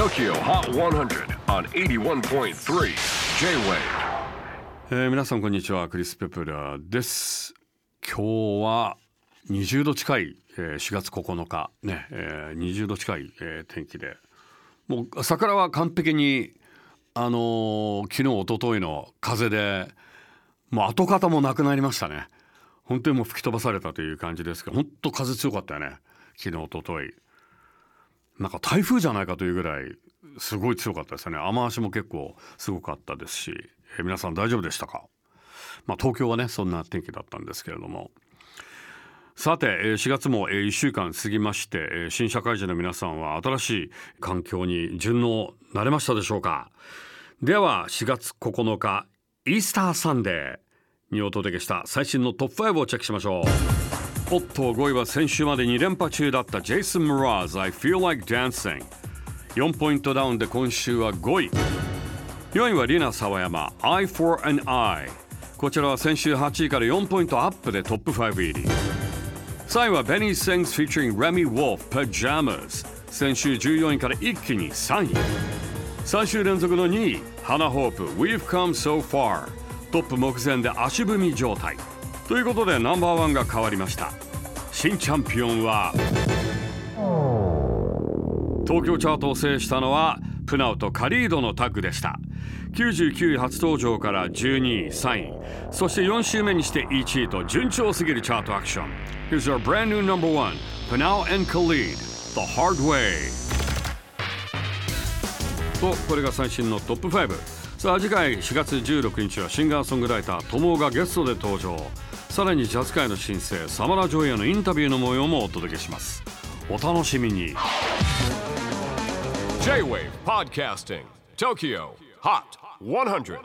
TOKYO HOT 100 on 81.3 J-WAVE えー皆さんこんにちは。クリス・ペプラーです。今日は20度近い、えー4月9日。ね、えー20度近い、えー天気で。もう桜は完璧にあのー昨日一昨日の風でもう跡形もなくなりましたね。本当にもう吹き飛ばされたという感じですけど本当風強かったよね。昨日一昨日。なんか台風じゃないかというぐらいすごい強かったですよね。雨足も結構すごかったですし、えー皆さん大丈夫でしたか？まあ東京はねそんな天気だったんですけれども。さてえ4月も1週間過ぎましてえ新社会人の皆さんは新しい環境に順応なれましたでしょうか？では4月9日イースターサンデーにお届けした最新のトップ5をチェックしましょう。ポット5位は先週まで2連覇中だったジェイソン・ムラーズ I Feel Like Dancing. 4ポイントダウンで今週は5位。4位はリナ沢山 Eye for an Eye. こちらは先週8位から4ポイントアップでトップ5入り。3位は Benny Sings featuring Remy Wolf Pajamas. 先週14位から一気に3位。3週連続の2位花ホープ We've Come So Far. トップ目前で足踏み状態。ということでナンバーワンが変わりました。新チャンピオンは東京チャートを制したのはプナウとカリードのタッグでした。99位初登場から12位3位そして4週目にして1位と順調すぎるチャートアクション。Here's our brand new number one Panau and Khalid The Hard Way. とこれが最新のトップ5さあ次回4月16日はシンガーソングライター友がゲストで登場。さらにジャズ界の新星サマラ・ジョイアのインタビューの模様もお届けします。お楽しみに。J-WAVE PODCASTING TOKYO HOT 100